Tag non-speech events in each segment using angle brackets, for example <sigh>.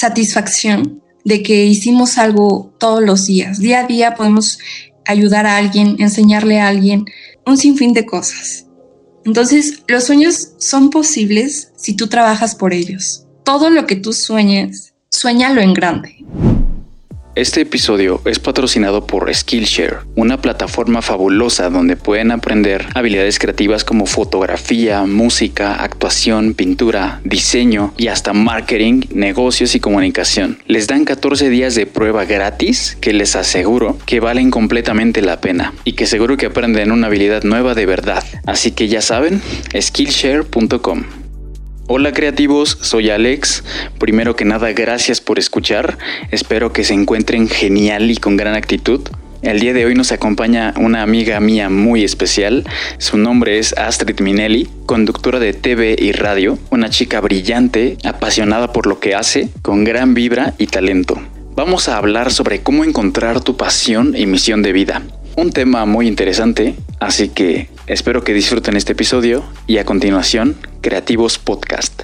satisfacción de que hicimos algo todos los días. Día a día podemos ayudar a alguien, enseñarle a alguien un sinfín de cosas. Entonces, los sueños son posibles si tú trabajas por ellos. Todo lo que tú sueñes, sueñalo en grande. Este episodio es patrocinado por Skillshare, una plataforma fabulosa donde pueden aprender habilidades creativas como fotografía, música, actuación, pintura, diseño y hasta marketing, negocios y comunicación. Les dan 14 días de prueba gratis que les aseguro que valen completamente la pena y que seguro que aprenden una habilidad nueva de verdad. Así que ya saben, skillshare.com. Hola creativos, soy Alex. Primero que nada, gracias por escuchar. Espero que se encuentren genial y con gran actitud. El día de hoy nos acompaña una amiga mía muy especial. Su nombre es Astrid Minelli, conductora de TV y radio, una chica brillante, apasionada por lo que hace, con gran vibra y talento. Vamos a hablar sobre cómo encontrar tu pasión y misión de vida. Un tema muy interesante, así que espero que disfruten este episodio y a continuación, Creativos Podcast.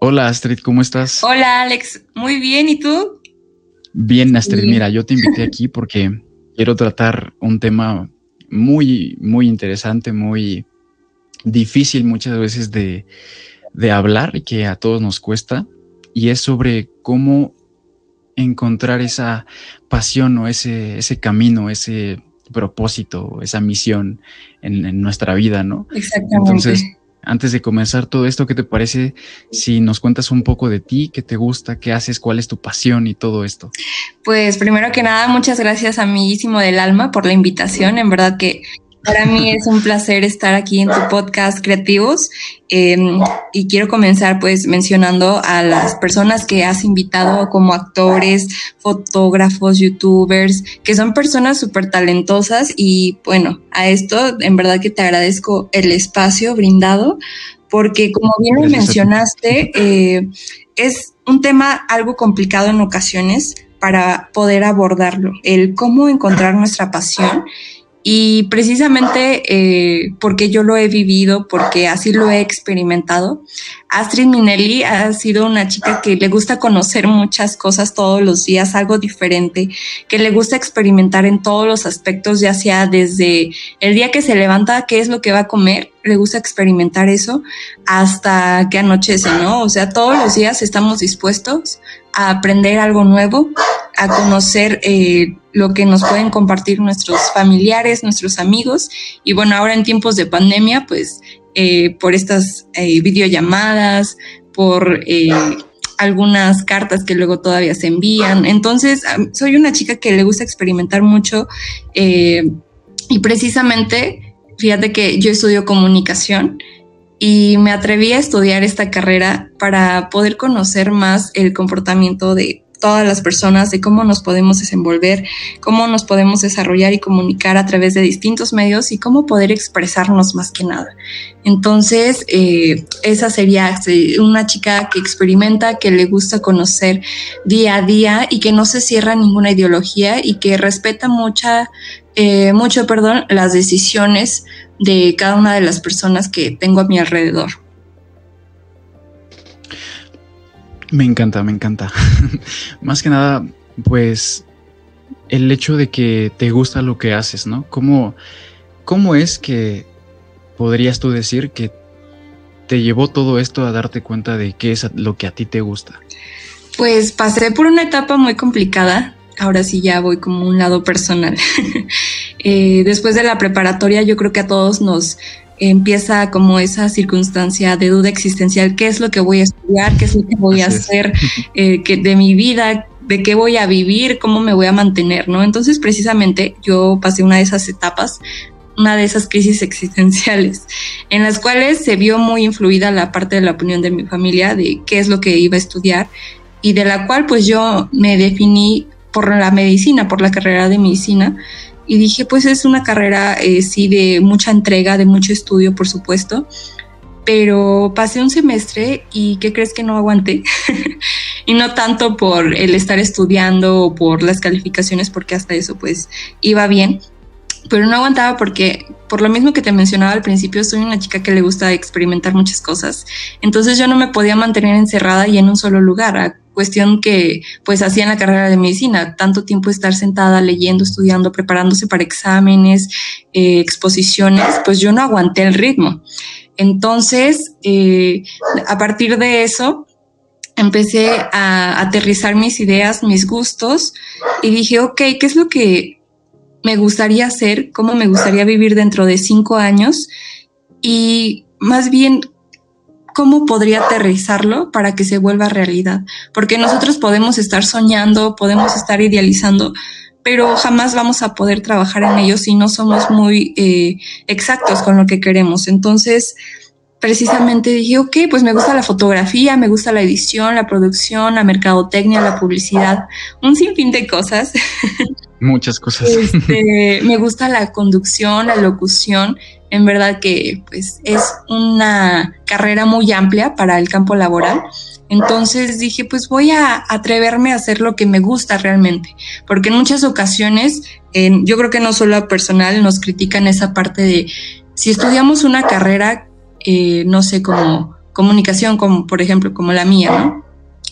Hola Astrid, ¿cómo estás? Hola Alex, muy bien, ¿y tú? Bien Astrid, mira, yo te invité aquí porque quiero tratar un tema muy, muy interesante, muy difícil muchas veces de, hablar y que a todos nos cuesta, y es sobre cómo encontrar esa pasión o ese, ese camino, ese propósito, esa misión en, nuestra vida, ¿no? Exactamente. Entonces, antes de comenzar todo esto, ¿qué te parece si nos cuentas un poco de ti, qué te gusta, qué haces, cuál es tu pasión y todo esto? Pues primero que nada, muchas gracias amiguísimo del alma por la invitación. En verdad que para mí es un placer estar aquí en tu podcast Creativos. Em, y quiero comenzar pues mencionando a las personas que has invitado como actores, fotógrafos, youtubers, que son personas súper talentosas y bueno, a esto en verdad que te agradezco el espacio brindado porque como bien lo mencionaste, eh, es un tema algo complicado en ocasiones para poder abordarlo, el cómo encontrar nuestra pasión y precisamente eh, porque yo lo he vivido, porque así lo he experimentado, Astrid Minelli ha sido una chica que le gusta conocer muchas cosas todos los días, algo diferente, que le gusta experimentar en todos los aspectos, ya sea desde el día que se levanta, qué es lo que va a comer, le gusta experimentar eso, hasta que anochece, ¿no? O sea, todos los días estamos dispuestos a aprender algo nuevo, a conocer eh, lo que nos pueden compartir nuestros familiares, nuestros amigos. Y bueno, ahora en tiempos de pandemia, pues eh, por estas eh, videollamadas, por algunas cartas que luego todavía se envían. Entonces, soy una chica que le gusta experimentar mucho y precisamente, fíjate que yo estudio comunicación y me atreví a estudiar esta carrera para poder conocer más el comportamiento de todas las personas, de cómo nos podemos desenvolver, cómo nos podemos desarrollar y comunicar a través de distintos medios y cómo poder expresarnos más que nada. Entonces, eh, esa sería una chica que experimenta, que le gusta conocer día a día y que no se cierra ninguna ideología y que respeta mucha, eh, mucho, perdón, las decisiones de cada una de las personas que tengo a mi alrededor. Me encanta, me encanta. <laughs> Más que nada, pues el hecho de que te gusta lo que haces, ¿no? ¿Cómo, cómo es que podrías tú decir que te llevó todo esto a darte cuenta de qué es lo que a ti te gusta? Pues pasé por una etapa muy complicada. Ahora sí ya voy como un lado personal. <laughs> Eh, después de la preparatoria yo creo que a todos nos empieza como esa circunstancia de duda existencial, qué es lo que voy a estudiar, qué es lo que voy a hacer <laughs> eh, que de mi vida, de qué voy a vivir, cómo me voy a mantener, ¿no? Entonces precisamente yo pasé una de esas etapas, una de esas crisis <laughs> existenciales, en las cuales se vio muy influida la parte de la opinión de mi familia de qué es lo que iba a estudiar y de la cual pues yo me definí por la medicina, por la carrera de medicina, y dije, pues es una carrera, eh, sí, de mucha entrega, de mucho estudio, por supuesto, pero pasé un semestre y ¿qué crees que no aguanté? <laughs> y no tanto por el estar estudiando o por las calificaciones, porque hasta eso pues iba bien, pero no aguantaba porque, por lo mismo que te mencionaba al principio, soy una chica que le gusta experimentar muchas cosas. Entonces yo no me podía mantener encerrada y en un solo lugar, cuestión que pues hacía en la carrera de medicina, tanto tiempo estar sentada leyendo, estudiando, preparándose para exámenes, eh, exposiciones, pues yo no aguanté el ritmo. Entonces, eh, a partir de eso, empecé a aterrizar mis ideas, mis gustos y dije, ok, ¿qué es lo que me gustaría hacer, cómo me gustaría vivir dentro de cinco años y más bien cómo podría aterrizarlo para que se vuelva realidad. Porque nosotros podemos estar soñando, podemos estar idealizando, pero jamás vamos a poder trabajar en ello si no somos muy eh, exactos con lo que queremos. Entonces, precisamente dije, ok, pues me gusta la fotografía, me gusta la edición, la producción, la mercadotecnia, la publicidad, un sinfín de cosas. Muchas cosas. Este, me gusta la conducción, la locución. En verdad que pues es una carrera muy amplia para el campo laboral. Entonces dije, pues voy a atreverme a hacer lo que me gusta realmente, porque en muchas ocasiones, yo creo que no solo a personal nos critican esa parte de si estudiamos una carrera, eh, no sé, como comunicación, como por ejemplo, como la mía, ¿no?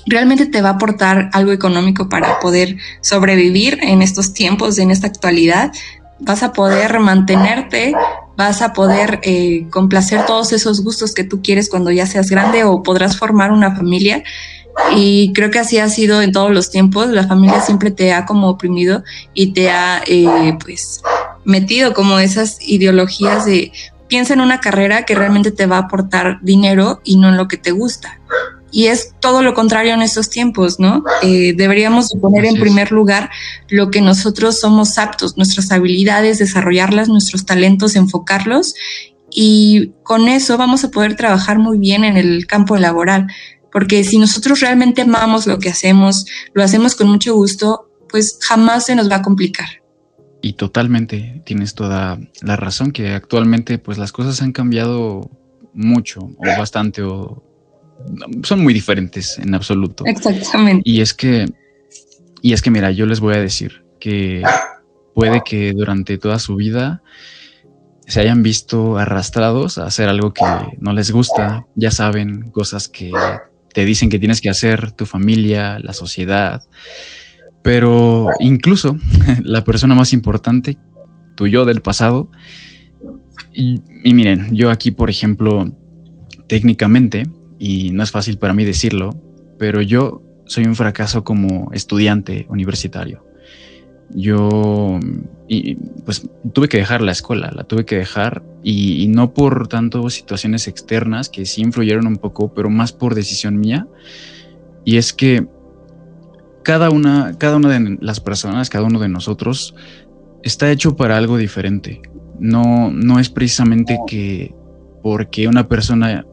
realmente te va a aportar algo económico para poder sobrevivir en estos tiempos, en esta actualidad. Vas a poder mantenerte, vas a poder eh, complacer todos esos gustos que tú quieres cuando ya seas grande o podrás formar una familia. Y creo que así ha sido en todos los tiempos. La familia siempre te ha como oprimido y te ha eh, pues metido como esas ideologías de piensa en una carrera que realmente te va a aportar dinero y no en lo que te gusta. Y es todo lo contrario en estos tiempos, ¿no? Eh, deberíamos poner en primer lugar lo que nosotros somos aptos, nuestras habilidades, desarrollarlas, nuestros talentos, enfocarlos y con eso vamos a poder trabajar muy bien en el campo laboral. Porque si nosotros realmente amamos lo que hacemos, lo hacemos con mucho gusto, pues jamás se nos va a complicar. Y totalmente, tienes toda la razón que actualmente pues las cosas han cambiado mucho o bastante o son muy diferentes en absoluto. Exactamente. Y es que, y es que mira, yo les voy a decir que puede que durante toda su vida se hayan visto arrastrados a hacer algo que no les gusta, ya saben, cosas que te dicen que tienes que hacer, tu familia, la sociedad, pero incluso <laughs> la persona más importante, tu yo del pasado, y, y miren, yo aquí, por ejemplo, técnicamente, y no es fácil para mí decirlo, pero yo soy un fracaso como estudiante universitario. Yo, y, pues tuve que dejar la escuela, la tuve que dejar y, no por tanto situaciones externas que sí influyeron un poco, pero más por decisión mía. Y es que cada una, cada una de las personas, cada uno de nosotros está hecho para algo diferente. No, no es precisamente que porque una persona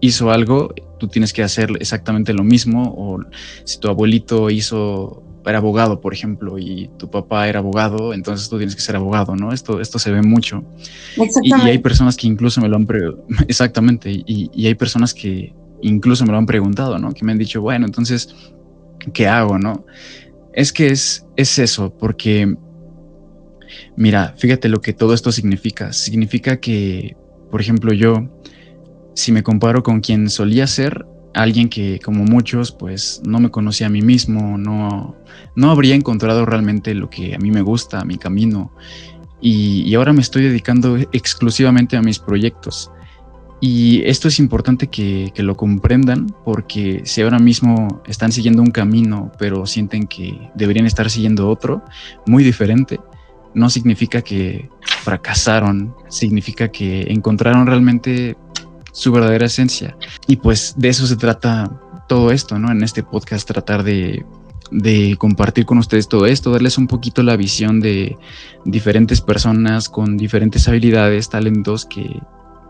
hizo algo, tú tienes que hacer exactamente lo mismo. O si tu abuelito hizo, era abogado, por ejemplo, y tu papá era abogado, entonces tú tienes que ser abogado, ¿no? Esto, esto se ve mucho. Y, hay personas que incluso me lo han preguntado, <laughs> exactamente, y, y, hay personas que incluso me lo han preguntado, ¿no? Que me han dicho, bueno, entonces, ¿qué hago, no? Es que es, es eso, porque, mira, fíjate lo que todo esto significa. Significa que, por ejemplo, yo, si me comparo con quien solía ser, alguien que como muchos pues no me conocía a mí mismo, no, no habría encontrado realmente lo que a mí me gusta, mi camino. Y, ahora me estoy dedicando exclusivamente a mis proyectos. Y esto es importante que, que, lo comprendan porque si ahora mismo están siguiendo un camino pero sienten que deberían estar siguiendo otro muy diferente, no significa que fracasaron, significa que encontraron realmente su verdadera esencia. Y pues de eso se trata todo esto, ¿no? En este podcast tratar de, compartir con ustedes todo esto, darles un poquito la visión de diferentes personas con diferentes habilidades, talentos, que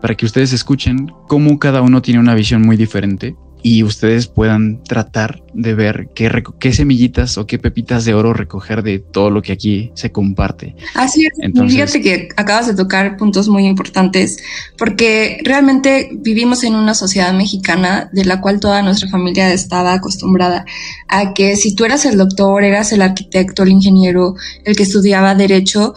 para que ustedes escuchen cómo cada uno tiene una visión muy diferente y ustedes puedan tratar de ver qué, qué semillitas o qué pepitas de oro recoger de todo lo que aquí se comparte. Así es. Entonces, Fíjate que acabas de tocar puntos muy importantes porque realmente vivimos en una sociedad mexicana de la cual toda nuestra familia estaba acostumbrada a que si tú eras el doctor, eras el arquitecto, el ingeniero, el que estudiaba derecho,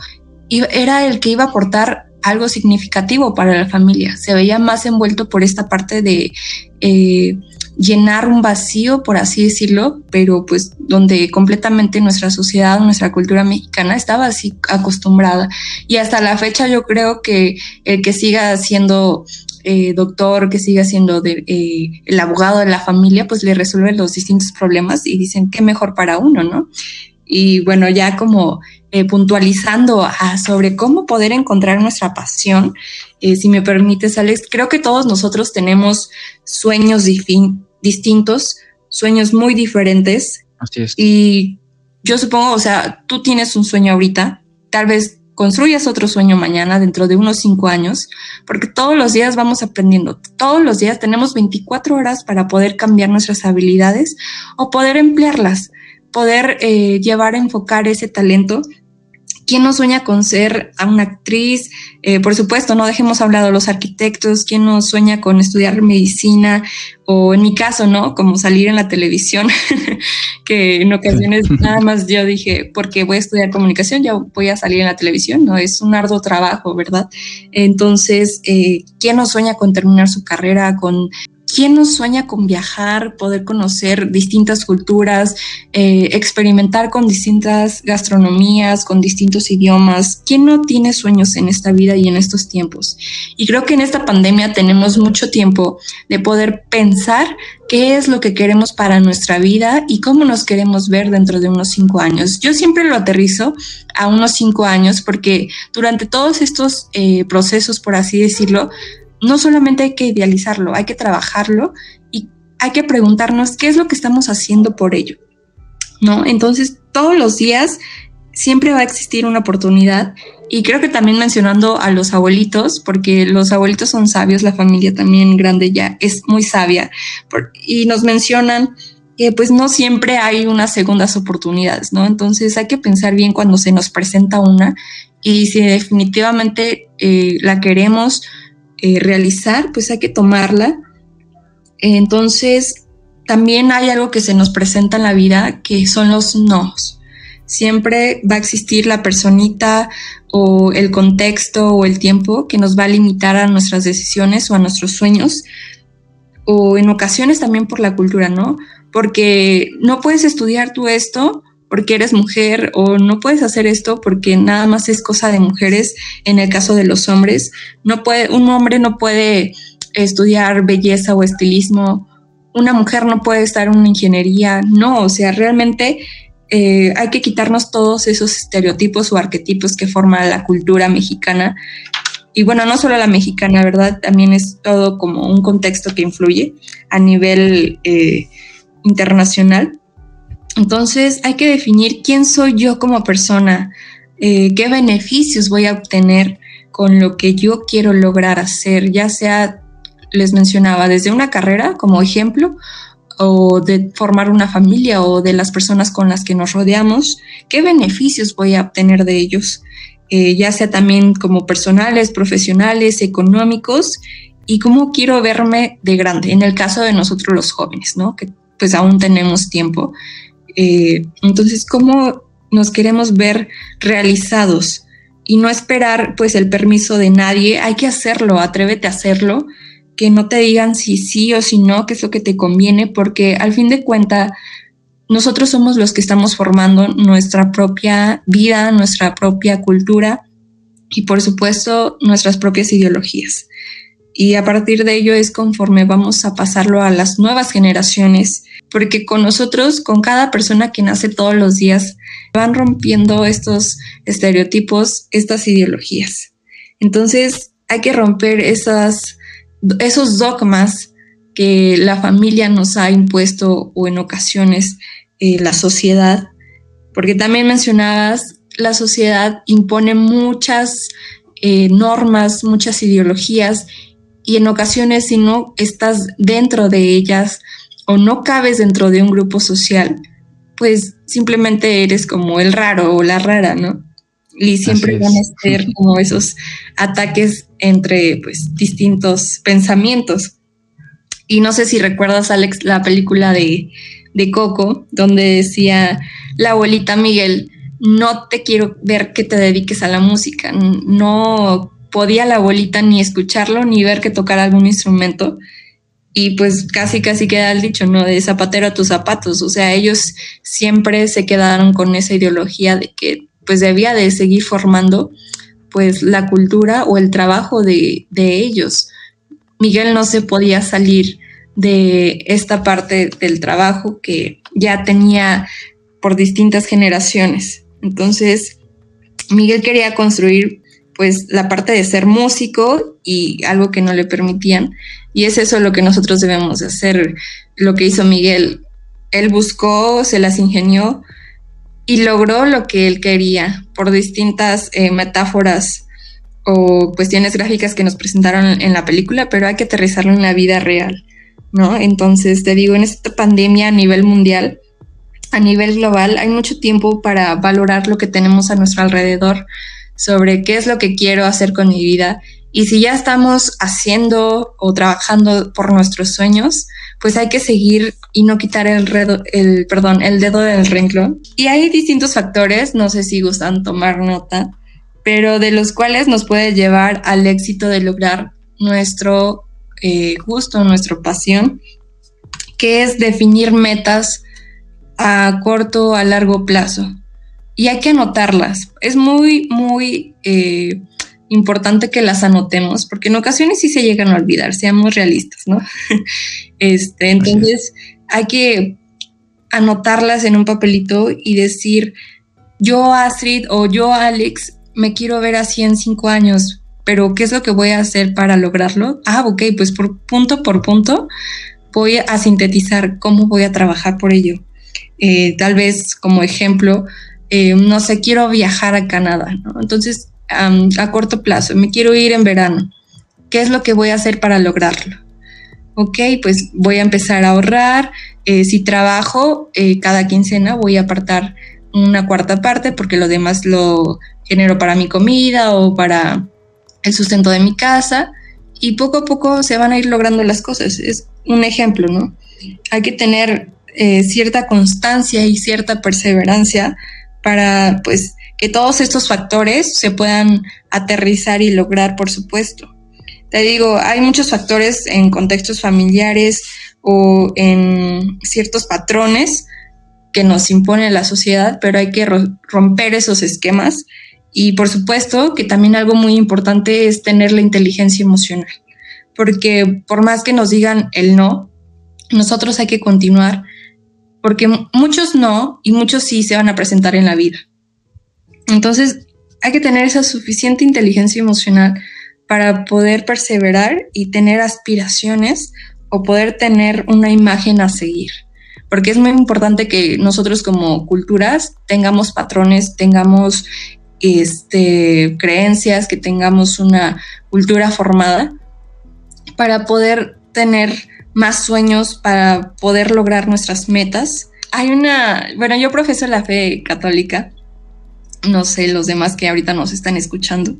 era el que iba a aportar algo significativo para la familia. Se veía más envuelto por esta parte de eh, llenar un vacío, por así decirlo, pero pues donde completamente nuestra sociedad, nuestra cultura mexicana estaba así acostumbrada. Y hasta la fecha yo creo que el que siga siendo eh, doctor, que siga siendo eh, el abogado de la familia, pues le resuelve los distintos problemas y dicen qué mejor para uno, ¿no? Y bueno, ya como eh, puntualizando sobre cómo poder encontrar nuestra pasión, si me permites, Alex, creo que todos nosotros tenemos sueños distintos, sueños muy diferentes. Así es. Y yo supongo, o sea, tú tienes un sueño ahorita, tal vez construyas otro sueño mañana dentro de unos cinco años, porque todos los días vamos aprendiendo, todos los días tenemos 24 horas para poder cambiar nuestras habilidades o poder emplearlas, poder eh, llevar a enfocar ese talento ¿Quién no sueña con ser una actriz? Eh, por supuesto, no dejemos hablado los arquitectos. ¿Quién no sueña con estudiar medicina? O en mi caso, ¿no? Como salir en la televisión, <laughs> que en ocasiones <laughs> nada más yo dije, porque voy a estudiar comunicación, ya voy a salir en la televisión, ¿no? Es un arduo trabajo, ¿verdad? Entonces, eh, ¿quién no sueña con terminar su carrera, con ¿Quién no sueña con viajar, poder conocer distintas culturas, eh, experimentar con distintas gastronomías, con distintos idiomas? ¿Quién no tiene sueños en esta vida y en estos tiempos? Y creo que en esta pandemia tenemos mucho tiempo de poder pensar qué es lo que queremos para nuestra vida y cómo nos queremos ver dentro de unos cinco años. Yo siempre lo aterrizo a unos cinco años porque durante todos estos eh, procesos, por así decirlo, no solamente hay que idealizarlo, hay que trabajarlo y hay que preguntarnos qué es lo que estamos haciendo por ello. ¿No? Entonces, todos los días siempre va a existir una oportunidad y creo que también mencionando a los abuelitos, porque los abuelitos son sabios, la familia también grande ya es muy sabia y nos mencionan que pues no siempre hay unas segundas oportunidades, ¿no? Entonces hay que pensar bien cuando se nos presenta una y si definitivamente eh, la queremos, eh, realizar, pues hay que tomarla. Entonces, también hay algo que se nos presenta en la vida que son los nos. Siempre va a existir la personita o el contexto o el tiempo que nos va a limitar a nuestras decisiones o a nuestros sueños. O en ocasiones también por la cultura, ¿no? Porque no puedes estudiar tú esto porque eres mujer o no puedes hacer esto porque nada más es cosa de mujeres en el caso de los hombres. No puede, un hombre no puede estudiar belleza o estilismo, una mujer no puede estar en una ingeniería, no, o sea, realmente eh, hay que quitarnos todos esos estereotipos o arquetipos que forman la cultura mexicana. Y bueno, no solo la mexicana, ¿verdad? También es todo como un contexto que influye a nivel eh, internacional. Entonces hay que definir quién soy yo como persona, eh, qué beneficios voy a obtener con lo que yo quiero lograr hacer, ya sea, les mencionaba, desde una carrera como ejemplo, o de formar una familia o de las personas con las que nos rodeamos, qué beneficios voy a obtener de ellos, eh, ya sea también como personales, profesionales, económicos, y cómo quiero verme de grande, en el caso de nosotros los jóvenes, ¿no? Que pues aún tenemos tiempo. Eh, entonces, ¿cómo nos queremos ver realizados? Y no esperar pues el permiso de nadie, hay que hacerlo, atrévete a hacerlo, que no te digan si sí o si no, que es lo que te conviene, porque al fin de cuentas, nosotros somos los que estamos formando nuestra propia vida, nuestra propia cultura y por supuesto nuestras propias ideologías. Y a partir de ello es conforme vamos a pasarlo a las nuevas generaciones porque con nosotros, con cada persona que nace todos los días, van rompiendo estos estereotipos, estas ideologías. Entonces, hay que romper esos dogmas que la familia nos ha impuesto o en ocasiones eh, la sociedad, porque también mencionabas, la sociedad impone muchas eh, normas, muchas ideologías y en ocasiones si no estás dentro de ellas o no cabes dentro de un grupo social, pues simplemente eres como el raro o la rara, ¿no? Y siempre van a ser como esos ataques entre pues distintos pensamientos. Y no sé si recuerdas, Alex, la película de, de Coco, donde decía la abuelita Miguel, no te quiero ver que te dediques a la música. No podía la abuelita ni escucharlo ni ver que tocara algún instrumento. Y pues casi, casi queda el dicho, ¿no? De zapatero a tus zapatos. O sea, ellos siempre se quedaron con esa ideología de que pues debía de seguir formando pues la cultura o el trabajo de, de ellos. Miguel no se podía salir de esta parte del trabajo que ya tenía por distintas generaciones. Entonces, Miguel quería construir pues la parte de ser músico y algo que no le permitían. Y es eso lo que nosotros debemos hacer, lo que hizo Miguel. Él buscó, se las ingenió y logró lo que él quería por distintas eh, metáforas o cuestiones gráficas que nos presentaron en la película, pero hay que aterrizarlo en la vida real, ¿no? Entonces, te digo, en esta pandemia a nivel mundial, a nivel global, hay mucho tiempo para valorar lo que tenemos a nuestro alrededor, sobre qué es lo que quiero hacer con mi vida. Y si ya estamos haciendo o trabajando por nuestros sueños, pues hay que seguir y no quitar el, dedo del renglón. Y hay distintos factores, no sé si gustan tomar nota, pero de los cuales nos puede llevar al éxito de lograr nuestro eh, gusto, nuestra pasión, que es definir metas a corto, a largo plazo. Y hay que anotarlas. Es muy, muy eh, importante que las anotemos, porque en ocasiones sí se llegan a olvidar, seamos realistas, ¿no? <laughs> este, entonces hay que anotarlas en un papelito y decir, yo Astrid o yo Alex, me quiero ver así en cinco años, pero ¿qué es lo que voy a hacer para lograrlo? Ah, ok, pues por punto por punto voy a sintetizar cómo voy a trabajar por ello. Eh, tal vez como ejemplo, eh, no sé, quiero viajar a Canadá, ¿no? Entonces, a corto plazo, me quiero ir en verano. ¿Qué es lo que voy a hacer para lograrlo? Ok, pues voy a empezar a ahorrar. Eh, si trabajo, cada quincena voy a apartar una cuarta parte porque lo demás lo genero para mi comida o para el sustento de mi casa y poco a poco se van a ir logrando las cosas. Es un ejemplo, ¿no? Hay que tener eh, cierta constancia y cierta perseverancia para pues que todos estos factores se puedan aterrizar y lograr, por supuesto. Te digo, hay muchos factores en contextos familiares o en ciertos patrones que nos impone la sociedad, pero hay que romper esos esquemas. Y por supuesto que también algo muy importante es tener la inteligencia emocional, porque por más que nos digan el no, nosotros hay que continuar porque muchos no y muchos sí se van a presentar en la vida. Entonces, hay que tener esa suficiente inteligencia emocional para poder perseverar y tener aspiraciones o poder tener una imagen a seguir. Porque es muy importante que nosotros como culturas tengamos patrones, tengamos este, creencias, que tengamos una cultura formada para poder tener más sueños para poder lograr nuestras metas. Hay una, bueno, yo profeso la fe católica, no sé los demás que ahorita nos están escuchando,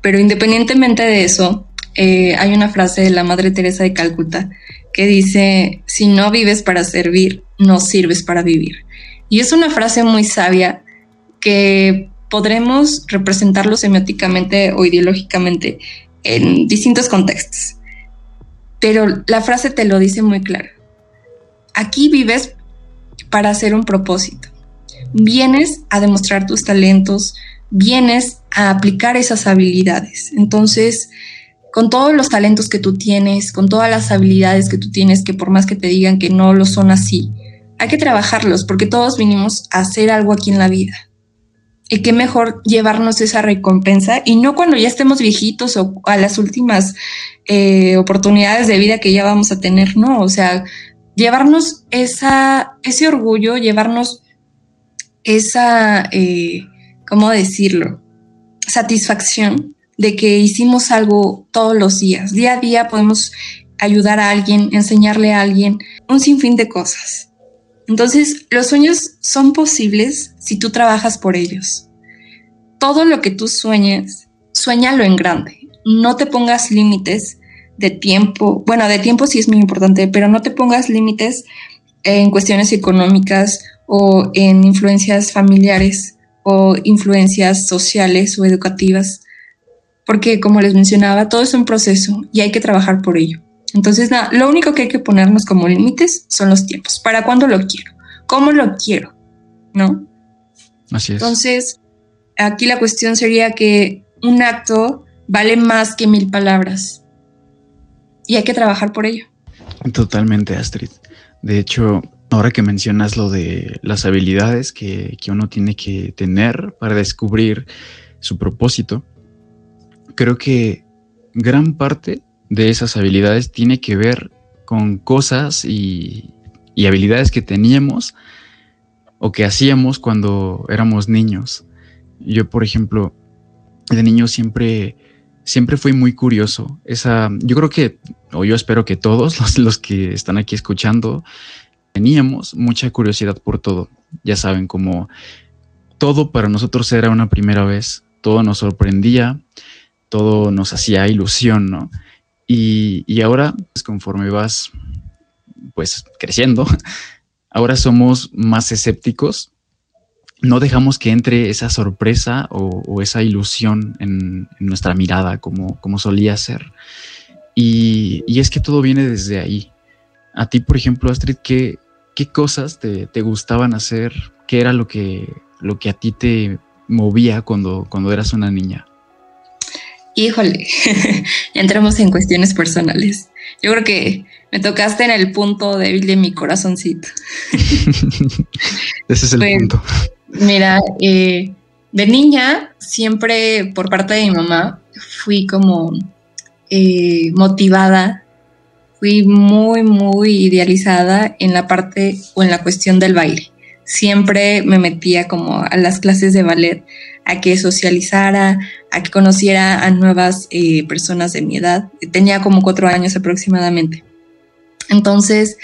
pero independientemente de eso, eh, hay una frase de la Madre Teresa de Calcuta que dice, si no vives para servir, no sirves para vivir. Y es una frase muy sabia que podremos representarlo semióticamente o ideológicamente en distintos contextos pero la frase te lo dice muy claro. Aquí vives para hacer un propósito. Vienes a demostrar tus talentos, vienes a aplicar esas habilidades. Entonces, con todos los talentos que tú tienes, con todas las habilidades que tú tienes, que por más que te digan que no lo son así, hay que trabajarlos porque todos vinimos a hacer algo aquí en la vida. Y qué mejor llevarnos esa recompensa y no cuando ya estemos viejitos o a las últimas eh, oportunidades de vida que ya vamos a tener, ¿no? O sea, llevarnos esa, ese orgullo, llevarnos esa, eh, ¿cómo decirlo? Satisfacción de que hicimos algo todos los días. Día a día podemos ayudar a alguien, enseñarle a alguien, un sinfín de cosas. Entonces, los sueños son posibles si tú trabajas por ellos. Todo lo que tú sueñes, sueñalo en grande. No te pongas límites de tiempo. Bueno, de tiempo sí es muy importante, pero no te pongas límites en cuestiones económicas o en influencias familiares o influencias sociales o educativas. Porque como les mencionaba, todo es un proceso y hay que trabajar por ello. Entonces, nada, lo único que hay que ponernos como límites son los tiempos. ¿Para cuándo lo quiero? ¿Cómo lo quiero? ¿No? Así es. Entonces, aquí la cuestión sería que un acto vale más que mil palabras y hay que trabajar por ello. Totalmente, Astrid. De hecho, ahora que mencionas lo de las habilidades que, que uno tiene que tener para descubrir su propósito, creo que gran parte de esas habilidades tiene que ver con cosas y, habilidades que teníamos o que hacíamos cuando éramos niños. Yo, por ejemplo, de niño siempre, siempre fui muy curioso. Esa, yo creo que, o yo espero que todos <laughs> los, los que están aquí escuchando, teníamos mucha curiosidad por todo. Ya saben, como todo para nosotros era una primera vez, todo nos sorprendía, todo nos hacía ilusión, ¿no? Y, ahora, pues, conforme vas pues creciendo, <laughs> ahora somos más escépticos. No dejamos que entre esa sorpresa o, esa ilusión en, nuestra mirada como, como solía ser. Y, es que todo viene desde ahí. A ti, por ejemplo, Astrid, ¿qué, qué cosas te, gustaban hacer? ¿Qué era lo que, lo que a ti te movía cuando, cuando eras una niña? Híjole, <laughs> entramos en cuestiones personales. Yo creo que me tocaste en el punto débil de mi corazoncito. <laughs> Ese es el pues, punto. Mira, eh, de niña, siempre por parte de mi mamá, fui como eh, motivada, fui muy, muy idealizada en la parte o en la cuestión del baile. Siempre me metía como a las clases de ballet a que socializara, a que conociera a nuevas eh, personas de mi edad. Tenía como cuatro años aproximadamente. Entonces,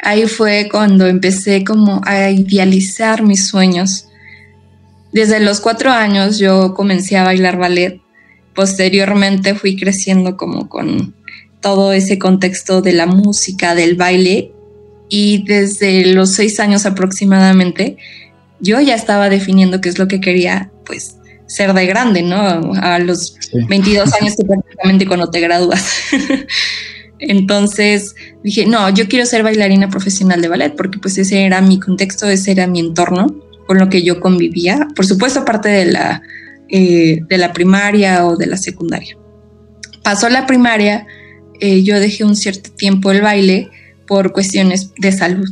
ahí fue cuando empecé como a idealizar mis sueños. Desde los cuatro años yo comencé a bailar ballet. Posteriormente fui creciendo como con todo ese contexto de la música, del baile. Y desde los seis años aproximadamente, yo ya estaba definiendo qué es lo que quería pues ser de grande, ¿no? A los 22 <laughs> años que prácticamente cuando te gradúas. <laughs> Entonces dije, no, yo quiero ser bailarina profesional de ballet porque pues ese era mi contexto, ese era mi entorno con lo que yo convivía. Por supuesto, aparte de la, eh, de la primaria o de la secundaria. Pasó la primaria, eh, yo dejé un cierto tiempo el baile por cuestiones de salud.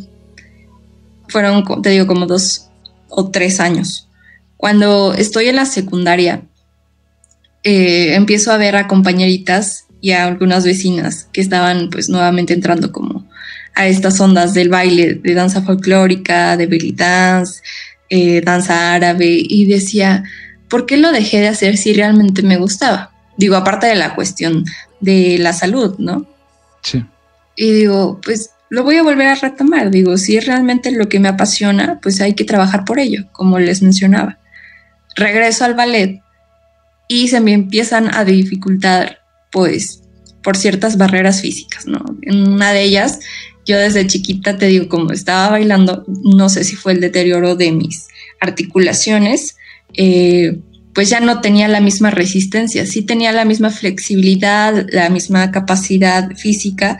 Fueron, te digo, como dos o tres años. Cuando estoy en la secundaria, eh, empiezo a ver a compañeritas y a algunas vecinas que estaban pues nuevamente entrando como a estas ondas del baile, de danza folclórica, de belly dance, eh, danza árabe, y decía, ¿por qué lo dejé de hacer si realmente me gustaba? Digo, aparte de la cuestión de la salud, ¿no? Sí. Y digo, pues lo voy a volver a retomar. Digo, si es realmente lo que me apasiona, pues hay que trabajar por ello, como les mencionaba regreso al ballet y se me empiezan a dificultar, pues, por ciertas barreras físicas, ¿no? En una de ellas, yo desde chiquita, te digo, como estaba bailando, no sé si fue el deterioro de mis articulaciones, eh, pues ya no tenía la misma resistencia, sí tenía la misma flexibilidad, la misma capacidad física,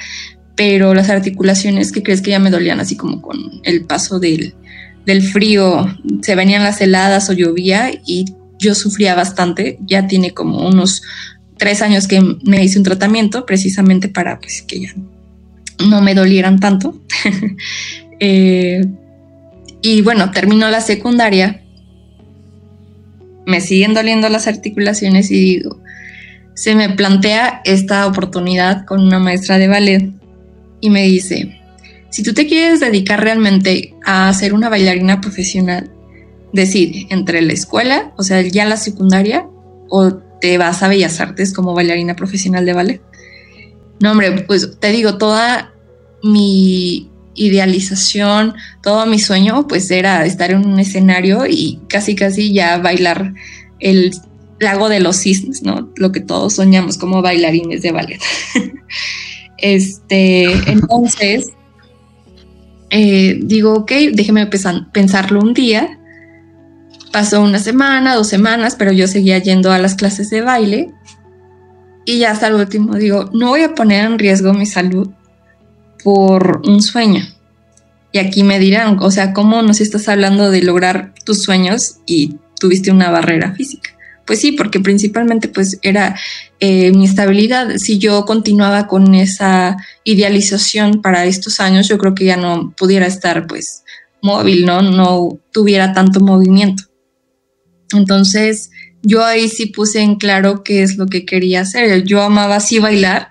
pero las articulaciones que crees que ya me dolían así como con el paso del, del frío, se venían las heladas o llovía y yo sufría bastante. Ya tiene como unos tres años que me hice un tratamiento precisamente para pues, que ya no me dolieran tanto. <laughs> Eh, y bueno, terminó la secundaria. Me siguen doliendo las articulaciones y digo, se me plantea esta oportunidad con una maestra de ballet y me dice, si tú te quieres dedicar realmente a ser una bailarina profesional, decide entre la escuela, o sea, ya la secundaria, o te vas a Bellas Artes como bailarina profesional de ballet. No, hombre, pues te digo, toda mi idealización, todo mi sueño, pues era estar en un escenario y casi, casi ya bailar el lago de los cisnes, ¿no? Lo que todos soñamos como bailarines de ballet. <laughs> este, <laughs> entonces, eh, digo, ok, déjeme pensarlo un día. Pasó una semana, dos semanas, pero yo seguía yendo a las clases de baile. Y ya hasta el último digo, no voy a poner en riesgo mi salud por un sueño. Y aquí me dirán, o sea, ¿cómo nos estás hablando de lograr tus sueños y tuviste una barrera física? Pues sí, porque principalmente pues era eh, mi estabilidad. Si yo continuaba con esa idealización para estos años, yo creo que ya no pudiera estar pues móvil, ¿no? No tuviera tanto movimiento. Entonces, yo ahí sí puse en claro qué es lo que quería hacer. Yo amaba así bailar,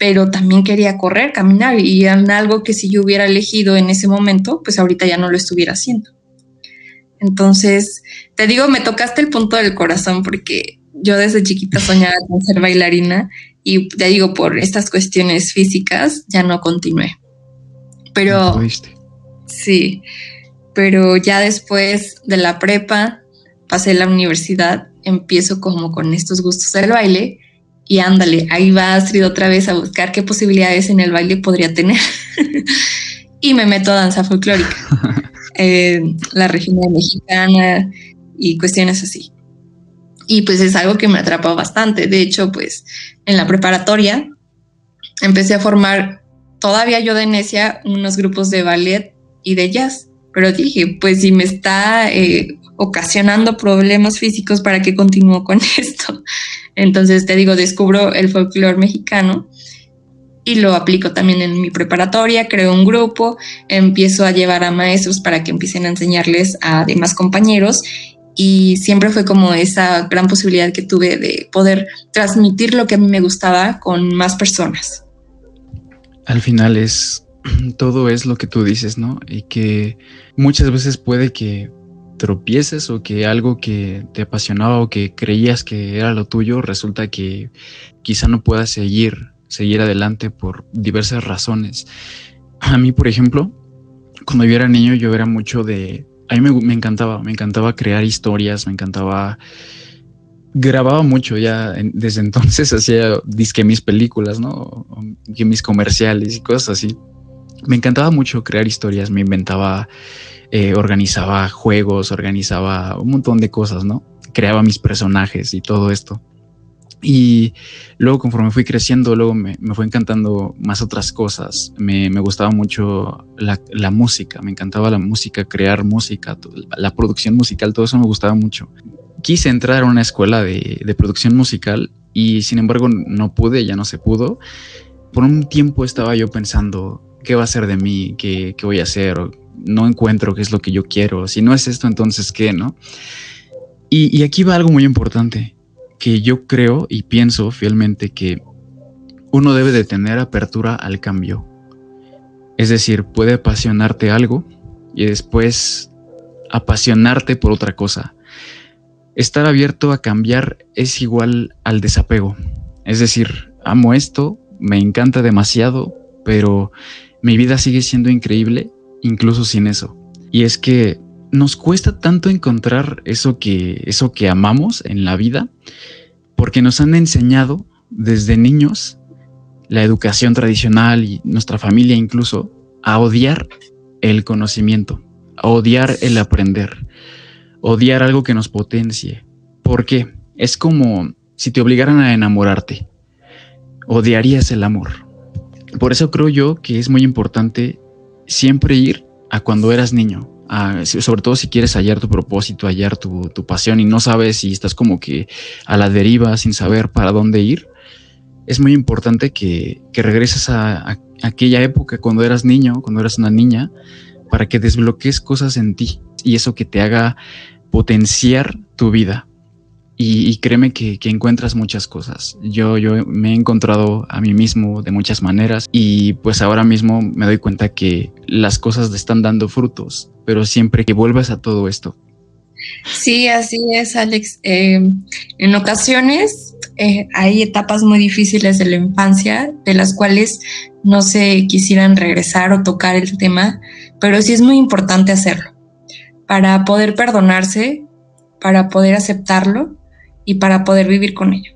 pero también quería correr, caminar y en algo que si yo hubiera elegido en ese momento, pues ahorita ya no lo estuviera haciendo. Entonces, te digo, me tocaste el punto del corazón porque yo desde chiquita <laughs> soñaba con ser bailarina y te digo, por estas cuestiones físicas ya no continué. Pero... sí, pero ya después de la prepa, pasé la universidad, empiezo como con estos gustos del baile y ándale, ahí va Astrid otra vez a buscar qué posibilidades en el baile podría tener. <laughs> y me meto a danza folclórica, <laughs> eh, la región mexicana y cuestiones así. Y pues es algo que me atrapó bastante. De hecho, pues en la preparatoria empecé a formar todavía yo de necia unos grupos de ballet y de jazz. Pero dije, pues si me está eh, ocasionando problemas físicos, ¿para qué continúo con <laughs> esto? Entonces te digo, descubro el folclore mexicano y lo aplico también en mi preparatoria, creo un grupo, empiezo a llevar a maestros para que empiecen a enseñarles a demás compañeros y siempre fue como esa gran posibilidad que tuve de poder transmitir lo que a mí me gustaba con más personas. Al final es <clears throat> todo es lo que tú dices, ¿no? Y que muchas veces puede que tropieces o que algo que te apasionaba o que creías que era lo tuyo resulta que quizá no puedas seguir, seguir adelante por diversas razones. A mí, por ejemplo, cuando yo era niño yo era mucho de... A mí me, encantaba, me encantaba crear historias, me encantaba... Grababa mucho ya, desde <laughs> entonces hacía disque mis películas, ¿no? Que mis comerciales y cosas así. Me encantaba mucho crear historias, me inventaba eh, organizaba juegos, organizaba un montón de cosas, ¿no? Creaba mis personajes y todo esto. Y luego conforme fui creciendo, luego me, fue encantando más otras cosas. Me, gustaba mucho la, música, me encantaba la música, crear música, la producción musical, todo eso me gustaba mucho. Quise entrar a una escuela de, producción musical y sin embargo no pude, ya no se pudo. Por un tiempo estaba yo pensando, ¿qué va a ser de mí? ¿Qué, qué voy a hacer? No encuentro qué es lo que yo quiero. Si no es esto, entonces qué, ¿no? Y, aquí va algo muy importante, que yo creo y pienso fielmente que uno debe de tener apertura al cambio. Es decir, puede apasionarte algo y después apasionarte por otra cosa. Estar abierto a cambiar es igual al desapego. Es decir, amo esto, me encanta demasiado, pero mi vida sigue siendo increíble incluso sin eso. Y es que nos cuesta tanto encontrar eso que, eso que amamos en la vida, porque nos han enseñado desde niños la educación tradicional y nuestra familia incluso a odiar el conocimiento, a odiar el aprender, odiar algo que nos potencie. ¿Por qué? Es como si te obligaran a enamorarte, odiarías el amor. Por eso creo yo que es muy importante siempre ir a cuando eras niño, sobre todo si quieres hallar tu propósito, hallar tu, pasión y no sabes si estás como que a la deriva sin saber para dónde ir, es muy importante que, regreses a, aquella época cuando eras niño, cuando eras una niña, para que desbloquees cosas en ti y eso que te haga potenciar tu vida. Y, créeme que, encuentras muchas cosas. Yo, yo me he encontrado a mí mismo de muchas maneras y pues ahora mismo me doy cuenta que las cosas le están dando frutos, pero siempre que vuelvas a todo esto, Sí, así es, Alex. Eh, en ocasiones eh, hay etapas muy difíciles de la infancia de las cuales no se quisieran regresar o tocar el tema, pero sí es muy importante hacerlo para poder perdonarse, para poder aceptarlo y para poder vivir con ello.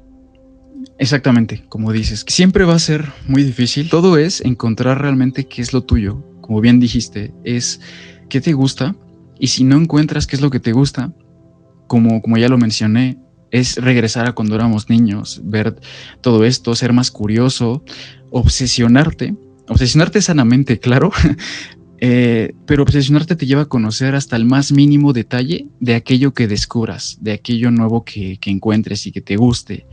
Exactamente, como dices, siempre va a ser muy difícil. Todo es encontrar realmente qué es lo tuyo. Como bien dijiste, es qué te gusta. Y si no encuentras qué es lo que te gusta, como, como ya lo mencioné, es regresar a cuando éramos niños, ver todo esto, ser más curioso, obsesionarte, obsesionarte sanamente, claro, <laughs> eh, pero obsesionarte te lleva a conocer hasta el más mínimo detalle de aquello que descubras, de aquello nuevo que, que encuentres y que te guste.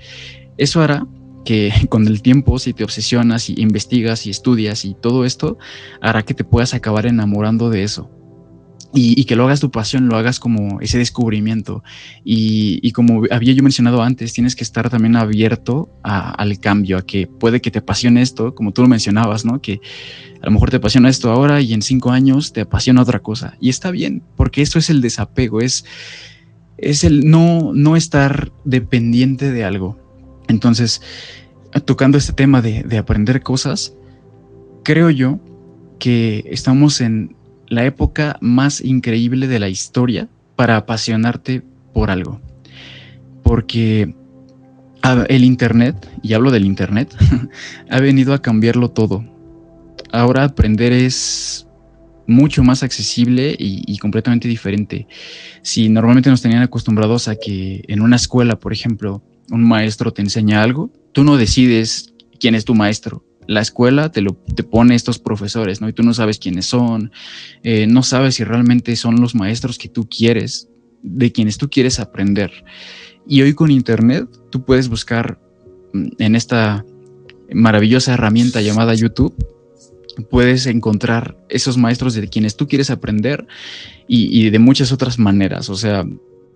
Eso hará que <laughs> con el tiempo, si te obsesionas y investigas y estudias y todo esto, hará que te puedas acabar enamorando de eso. Y, que lo hagas tu pasión, lo hagas como ese descubrimiento. Y, como había yo mencionado antes, tienes que estar también abierto al cambio, a que puede que te apasione esto, como tú lo mencionabas, ¿no? Que a lo mejor te apasiona esto ahora y en cinco años te apasiona otra cosa. Y está bien, porque esto es el desapego, es, es el no, no estar dependiente de algo. Entonces, tocando este tema de, aprender cosas, creo yo que estamos en la época más increíble de la historia para apasionarte por algo. Porque el Internet, y hablo del Internet, <laughs> ha venido a cambiarlo todo. Ahora aprender es mucho más accesible y, completamente diferente. Si normalmente nos tenían acostumbrados a que en una escuela, por ejemplo, un maestro te enseña algo, tú no decides quién es tu maestro. La escuela te lo te pone estos profesores, ¿no? Y tú no sabes quiénes son, eh, no sabes si realmente son los maestros que tú quieres, de quienes tú quieres aprender. Y hoy con Internet tú puedes buscar mm, en esta maravillosa herramienta llamada YouTube, puedes encontrar esos maestros de quienes tú quieres aprender y, y de muchas otras maneras. O sea,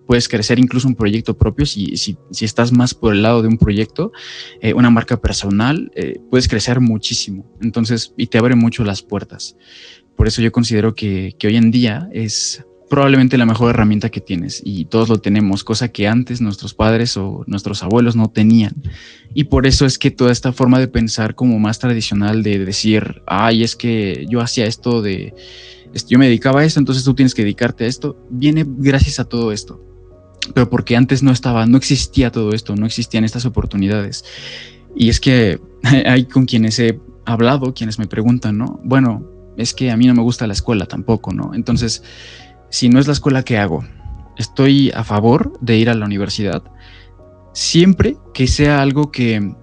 puedes crecer incluso un proyecto propio si, si, si, estás más por el lado de un proyecto, eh, una marca personal, eh, puedes crecer muchísimo. Entonces, y te abre mucho las puertas. Por eso yo considero que, que, hoy en día es probablemente la mejor herramienta que tienes y todos lo tenemos, cosa que antes nuestros padres o nuestros abuelos no tenían. Y por eso es que toda esta forma de pensar como más tradicional de decir, ay, es que yo hacía esto de, yo me dedicaba a esto, entonces tú tienes que dedicarte a esto, viene gracias a todo esto pero porque antes no estaba, no existía todo esto, no existían estas oportunidades. Y es que <laughs> hay con quienes he hablado, quienes me preguntan, ¿no? Bueno, es que a mí no me gusta la escuela tampoco, ¿no? Entonces, si no es la escuela que hago, estoy a favor de ir a la universidad, siempre que sea algo que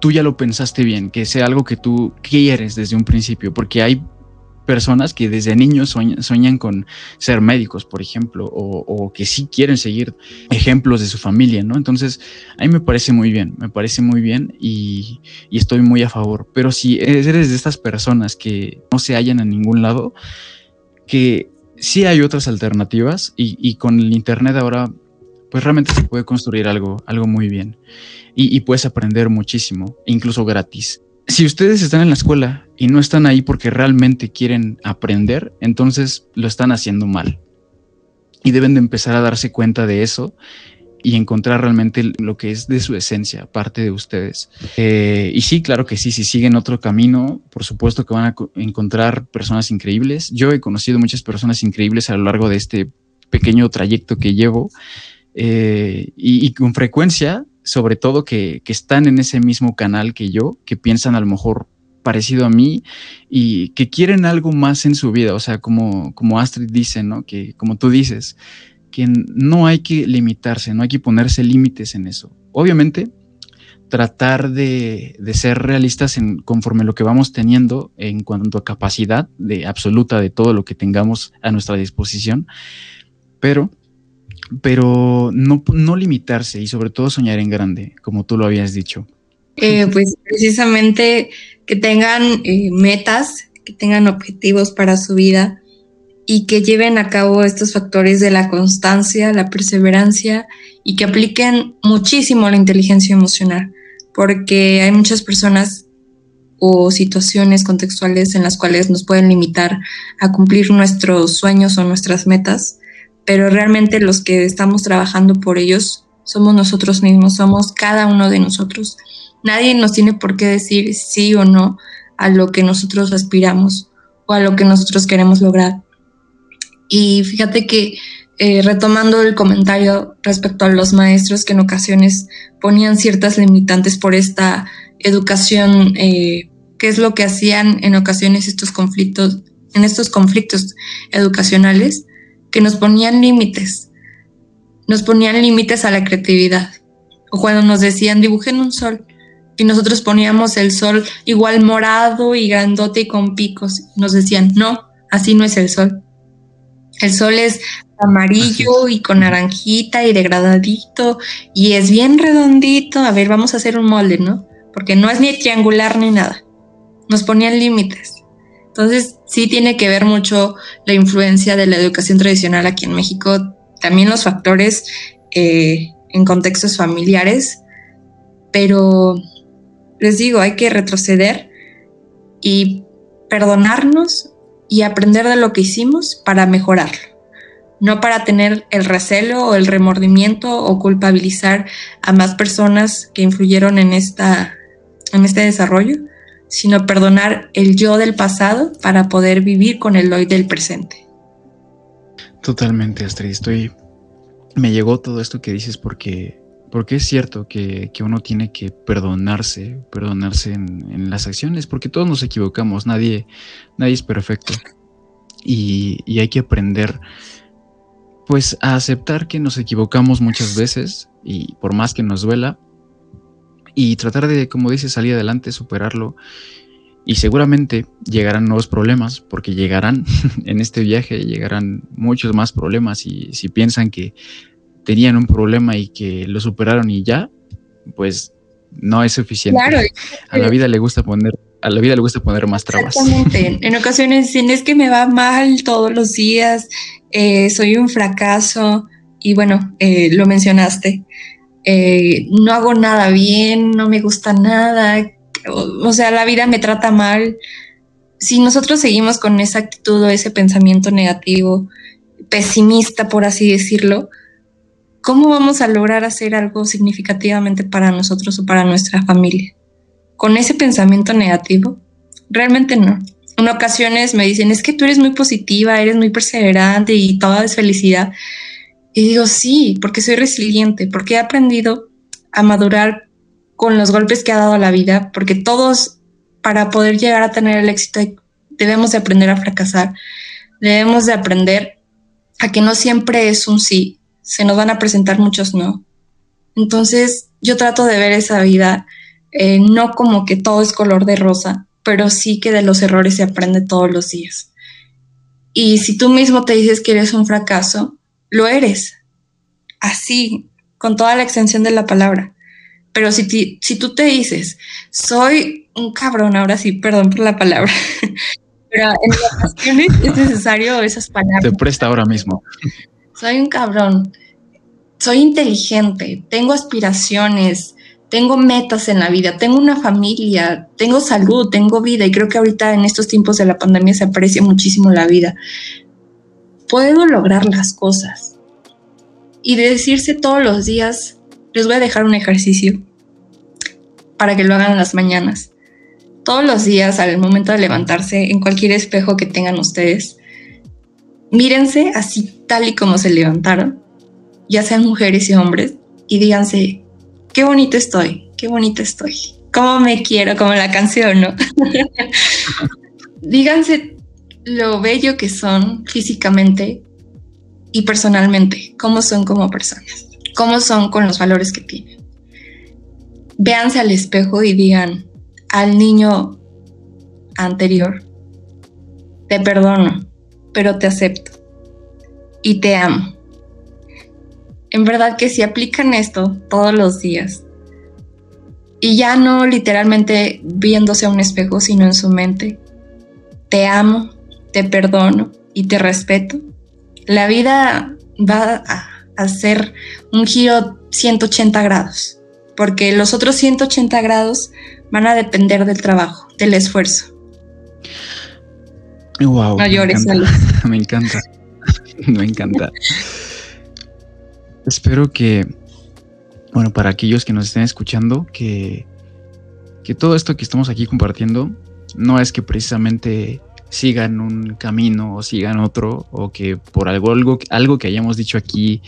tú ya lo pensaste bien, que sea algo que tú quieres desde un principio, porque hay personas que desde niños sueñan, con ser médicos, por ejemplo, o, que sí quieren seguir ejemplos de su familia, ¿no? Entonces, a mí me parece muy bien, me parece muy bien y, estoy muy a favor. Pero si eres de estas personas que no se hallan en ningún lado, que sí hay otras alternativas y, con el Internet ahora, pues realmente se puede construir algo, algo muy bien y, y puedes aprender muchísimo, incluso gratis si ustedes están en la escuela y no están ahí porque realmente quieren aprender, entonces lo están haciendo mal. Y deben de empezar a darse cuenta de eso y encontrar realmente lo que es de su esencia, parte de ustedes. Eh, y sí, claro que sí, si siguen otro camino, por supuesto que van a encontrar personas increíbles. Yo he conocido muchas personas increíbles a lo largo de este pequeño trayecto que llevo eh, y, y con frecuencia sobre todo que, están en ese mismo canal que yo, que piensan a lo mejor parecido a mí y que quieren algo más en su vida, o sea, como, como Astrid dice, ¿no? Que como tú dices, que no hay que limitarse, no hay que ponerse límites en eso. Obviamente, tratar de, ser realistas en, conforme lo que vamos teniendo en cuanto a capacidad de absoluta de todo lo que tengamos a nuestra disposición, pero pero no, no limitarse y sobre todo soñar en grande, como tú lo habías dicho. Eh, pues precisamente que tengan eh, metas, que tengan objetivos para su vida y que lleven a cabo estos factores de la constancia, la perseverancia y que apliquen muchísimo la inteligencia emocional, porque hay muchas personas o situaciones contextuales en las cuales nos pueden limitar a cumplir nuestros sueños o nuestras metas pero realmente los que estamos trabajando por ellos somos nosotros mismos, somos cada uno de nosotros. Nadie nos tiene por qué decir sí o no a lo que nosotros aspiramos o a lo que nosotros queremos lograr. Y fíjate que eh, retomando el comentario respecto a los maestros que en ocasiones ponían ciertas limitantes por esta educación, eh, qué es lo que hacían en ocasiones estos conflictos, en estos conflictos educacionales, que nos ponían límites, nos ponían límites a la creatividad. O cuando nos decían dibujen un sol y nosotros poníamos el sol igual morado y grandote y con picos, nos decían no, así no es el sol. El sol es amarillo y con naranjita y degradadito y es bien redondito. A ver, vamos a hacer un molde, ¿no? Porque no es ni triangular ni nada. Nos ponían límites. Entonces, sí tiene que ver mucho la influencia de la educación tradicional aquí en México, también los factores eh, en contextos familiares, pero les digo, hay que retroceder y perdonarnos y aprender de lo que hicimos para mejorarlo, no para tener el recelo o el remordimiento o culpabilizar a más personas que influyeron en, esta, en este desarrollo, sino perdonar el yo del pasado para poder vivir con el hoy del presente. Totalmente, Astrid. Estoy. Me llegó todo esto que dices porque porque es cierto que, uno tiene que perdonarse, perdonarse en, las acciones, porque todos nos equivocamos, nadie, nadie es perfecto. Y, hay que aprender, pues, a aceptar que nos equivocamos muchas veces, y por más que nos duela, y tratar de, como dices, salir adelante, superarlo. Y seguramente llegarán nuevos problemas, porque llegarán <laughs> en este viaje, llegarán muchos más problemas. Y si piensan que tenían un problema y que lo superaron y ya, pues no es suficiente. Claro. <laughs> A la vida le gusta poner, a la vida le gusta poner más trabas. Exactamente. <laughs> En ocasiones dicen es que me va mal todos los días, eh, soy un fracaso y bueno, eh, lo mencionaste. Eh, no hago nada bien, no me gusta nada, o, o, sea, la vida me trata mal. Si nosotros seguimos con esa actitud o ese pensamiento negativo, pesimista, por así decirlo, ¿cómo vamos a lograr hacer algo significativamente para nosotros o para nuestra familia? Con ese pensamiento negativo, realmente no. En ocasiones me dicen, es que tú eres muy positiva, eres muy perseverante y toda es felicidad. Y digo, sí, porque soy resiliente, porque he aprendido a madurar con los golpes que ha dado la vida, porque todos, para poder llegar a tener el éxito, debemos de aprender a fracasar, debemos de aprender a que no siempre es un sí, se nos van a presentar muchos no. Entonces yo trato de ver esa vida eh, no como que todo es color de rosa, pero sí que de los errores se aprende todos los días. Y si tú mismo te dices que eres un fracaso, lo eres. Así, con toda la extensión de la palabra. Pero si, si tú te dices, soy un cabrón, ahora sí, perdón por la palabra, <laughs> pero en ocasiones es necesario esas palabras. Te presta ahora mismo soy un cabrón, soy inteligente, tengo aspiraciones, tengo metas en la vida, tengo una familia, tengo salud, tengo vida y creo que ahorita en estos tiempos de la pandemia se aprecia muchísimo la vida. Puedo lograr las cosas y de decirse todos los días, les voy a dejar un ejercicio para que lo hagan en las mañanas. Todos los días, al momento de levantarse, en cualquier espejo que tengan ustedes, mírense así tal y como se levantaron, ya sean mujeres y hombres, y díganse, qué bonito estoy, qué bonito estoy, cómo me quiero, como la canción, ¿no? <laughs> díganse lo bello que son físicamente y personalmente, cómo son como personas, cómo son con los valores que tienen. Véanse al espejo y digan al niño anterior, te perdono, pero te acepto y te amo. En verdad que si aplican esto todos los días y ya no literalmente viéndose a un espejo, sino en su mente, te amo, te perdono y te respeto, la vida va a hacer un giro 180 grados, porque los otros 180 grados van a depender del trabajo, del esfuerzo. Wow. <laughs> me encanta. me <laughs> encanta. me encanta. espero que, bueno, para aquellos que nos estén escuchando, que, que todo esto que estamos aquí compartiendo no es que precisamente sigan un camino o sigan otro o que por algo, algo, algo que hayamos dicho aquí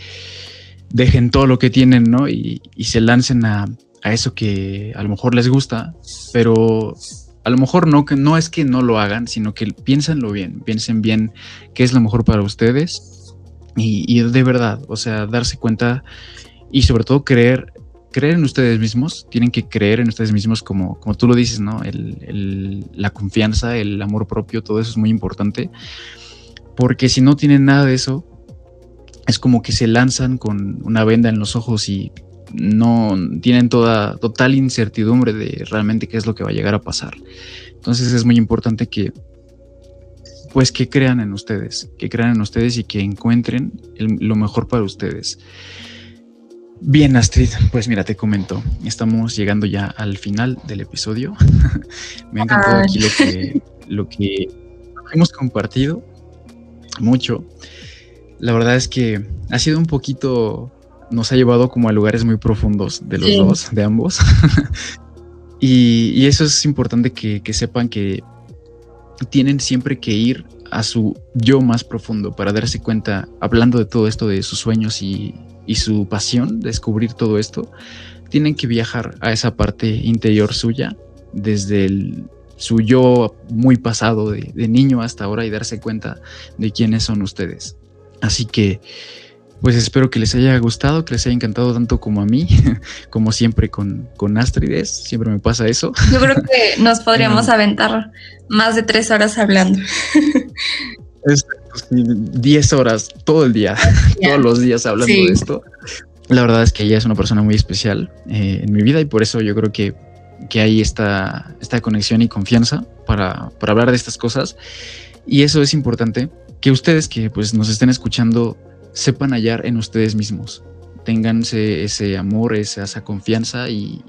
dejen todo lo que tienen, ¿no? Y, se lancen a, a, eso que a lo mejor les gusta, pero a lo mejor no, que no es que no lo hagan, sino que piénsenlo bien, piensen bien qué es lo mejor para ustedes y, y de verdad, o sea, darse cuenta y sobre todo creer creer en ustedes mismos, tienen que creer en ustedes mismos como, como tú lo dices, ¿no? la confianza, el amor propio, todo eso es muy importante, porque si no tienen nada de eso, es como que se lanzan con una venda en los ojos y no tienen toda total incertidumbre de realmente qué es lo que va a llegar a pasar. Entonces es muy importante que pues que crean en ustedes, que crean en ustedes y que encuentren lo mejor para ustedes. Bien, Astrid, pues mira, te comento, estamos llegando ya al final del episodio. <laughs> Me ha encantado aquí lo que, lo que hemos compartido mucho. La verdad es que ha sido un poquito, nos ha llevado como a lugares muy profundos de los dos, de ambos. <laughs> y, eso es importante que, que sepan que tienen siempre que ir a su yo más profundo para darse cuenta, hablando de todo esto, de sus sueños y, y su pasión, descubrir todo esto, tienen que viajar a esa parte interior suya, desde el, su yo muy pasado de, niño hasta ahora y darse cuenta de quiénes son ustedes. Así que, pues espero que les haya gustado, que les haya encantado tanto como a mí, <laughs> como siempre con, con Astrides, siempre me pasa eso. Yo creo que nos podríamos <laughs> aventar más de tres horas hablando. 10 horas todo el día, <laughs> todos los días hablando de esto. La verdad es que ella es una persona muy especial eh, en mi vida y por eso yo creo que, que hay esta, esta conexión y confianza para, para hablar de estas cosas. Y eso es importante, que ustedes que pues nos estén escuchando sepan hallar en ustedes mismos, tengan ese amor, esa, esa confianza y,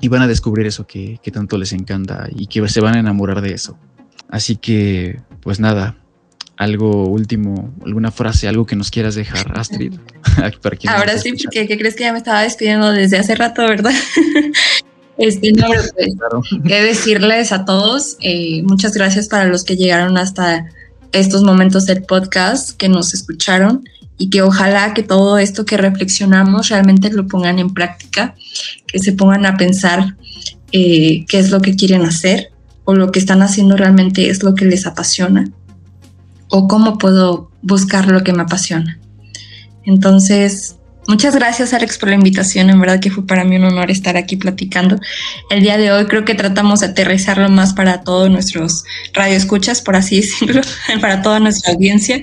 y, van a descubrir eso que, que tanto les encanta y que se van a enamorar de eso. Así que, pues nada, algo último, alguna frase, algo que nos quieras dejar, Astrid. <laughs> Ahora sí, porque ¿qué crees que ya me estaba despidiendo desde hace rato, verdad? <laughs> este, no, pues, que decirles a todos, eh, muchas gracias para los que llegaron hasta estos momentos del podcast, que nos escucharon y que ojalá que todo esto que reflexionamos realmente lo pongan en práctica, que se pongan a pensar eh, qué es lo que quieren hacer o lo que están haciendo realmente es lo que les apasiona o cómo puedo buscar lo que me apasiona. Entonces, muchas gracias Alex por la invitación, en verdad que fue para mí un honor estar aquí platicando. El día de hoy creo que tratamos de aterrizarlo más para todos nuestros radioescuchas, por así <laughs> decirlo, para toda nuestra audiencia.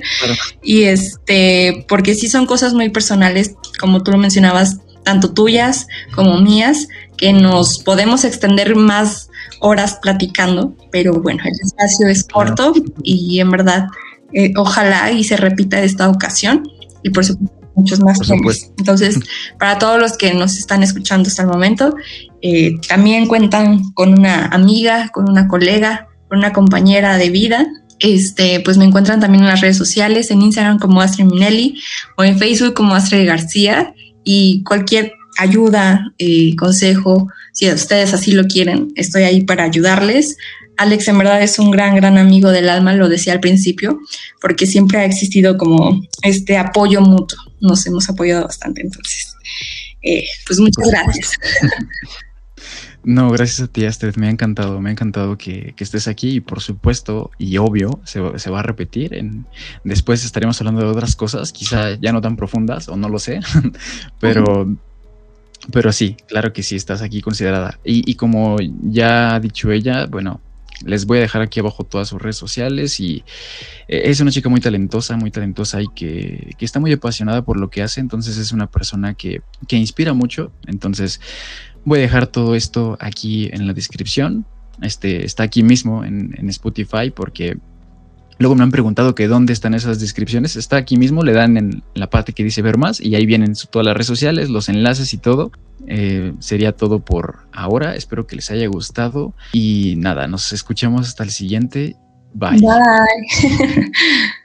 Y este, porque sí son cosas muy personales, como tú lo mencionabas, tanto tuyas como mías, que nos podemos extender más horas platicando, pero bueno, el espacio es corto y en verdad eh, ojalá y se repita esta ocasión y por supuesto muchos más temas. Entonces, <laughs> para todos los que nos están escuchando hasta el momento, eh, también cuentan con una amiga, con una colega, con una compañera de vida. Este, pues me encuentran también en las redes sociales, en Instagram como Astrid Minelli o en Facebook como Astrid García y cualquier ayuda, eh, consejo, si ustedes así lo quieren, estoy ahí para ayudarles. Alex en verdad es un gran, gran amigo del alma, lo decía al principio, porque siempre ha existido como este apoyo mutuo. Nos hemos apoyado bastante, entonces, eh, pues muchas gracias. <laughs> No, gracias a ti, Astrid. Me ha encantado, me ha encantado que, estés aquí y por supuesto y obvio se, va a repetir. En, después estaremos hablando de otras cosas, quizá ya no tan profundas o no lo sé, <laughs> pero, pero sí, claro que sí, estás aquí considerada. Y, y como ya ha dicho ella, bueno, les voy a dejar aquí abajo todas sus redes sociales y eh, es una chica muy talentosa, muy talentosa y que, está muy apasionada por lo que hace, entonces es una persona que, inspira mucho, entonces voy a dejar todo esto aquí en la descripción, este, está aquí mismo en, en Spotify porque Luego me han preguntado que dónde están esas descripciones. Está aquí mismo, le dan en la parte que dice ver más y ahí vienen todas las redes sociales, los enlaces y todo. Eh, sería todo por ahora. Espero que les haya gustado y nada, nos escuchamos hasta el siguiente. Bye. Bye. <laughs>